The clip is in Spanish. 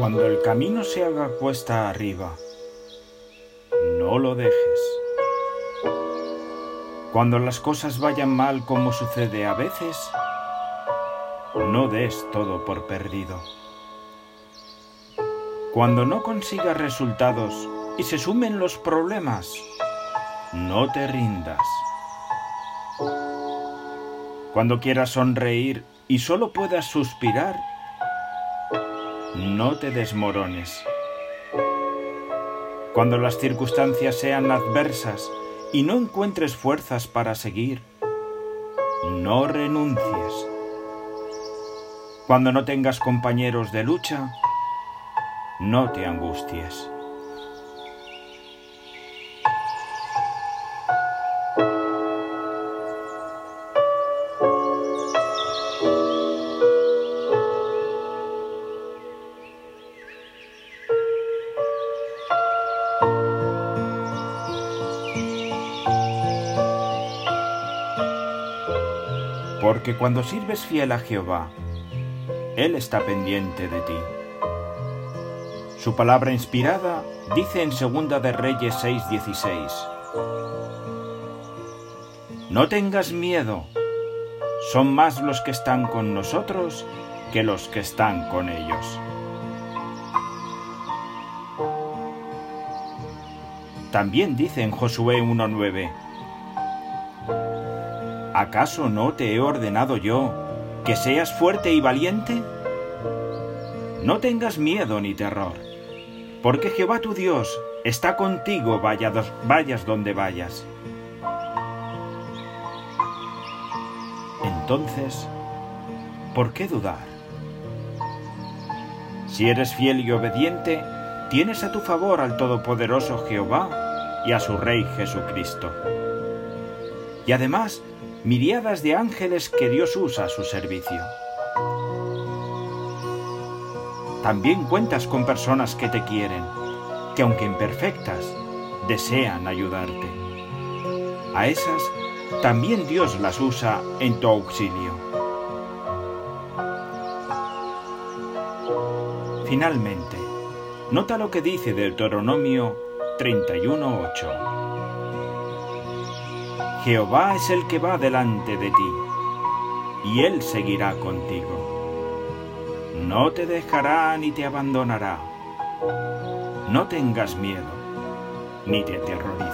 Cuando el camino se haga cuesta arriba, no lo dejes. Cuando las cosas vayan mal como sucede a veces, no des todo por perdido. Cuando no consigas resultados y se sumen los problemas, no te rindas. Cuando quieras sonreír y solo puedas suspirar, no te desmorones. Cuando las circunstancias sean adversas y no encuentres fuerzas para seguir, no renuncies. Cuando no tengas compañeros de lucha, no te angusties. Porque cuando sirves fiel a Jehová, Él está pendiente de ti. Su palabra inspirada dice en Segunda de Reyes 6:16, No tengas miedo, son más los que están con nosotros que los que están con ellos. También dice en Josué 1:9, ¿acaso no te he ordenado yo que seas fuerte y valiente? No tengas miedo ni terror, porque Jehová tu Dios está contigo vayas donde vayas. Entonces, ¿por qué dudar? Si eres fiel y obediente, tienes a tu favor al Todopoderoso Jehová y a su Rey Jesucristo. Y además, miriadas de ángeles que Dios usa a su servicio. También cuentas con personas que te quieren, que aunque imperfectas, desean ayudarte. A esas también Dios las usa en tu auxilio. Finalmente, nota lo que dice Deuteronomio 31.8. Jehová es el que va delante de ti, y Él seguirá contigo. No te dejará ni te abandonará. No tengas miedo, ni te aterrorices.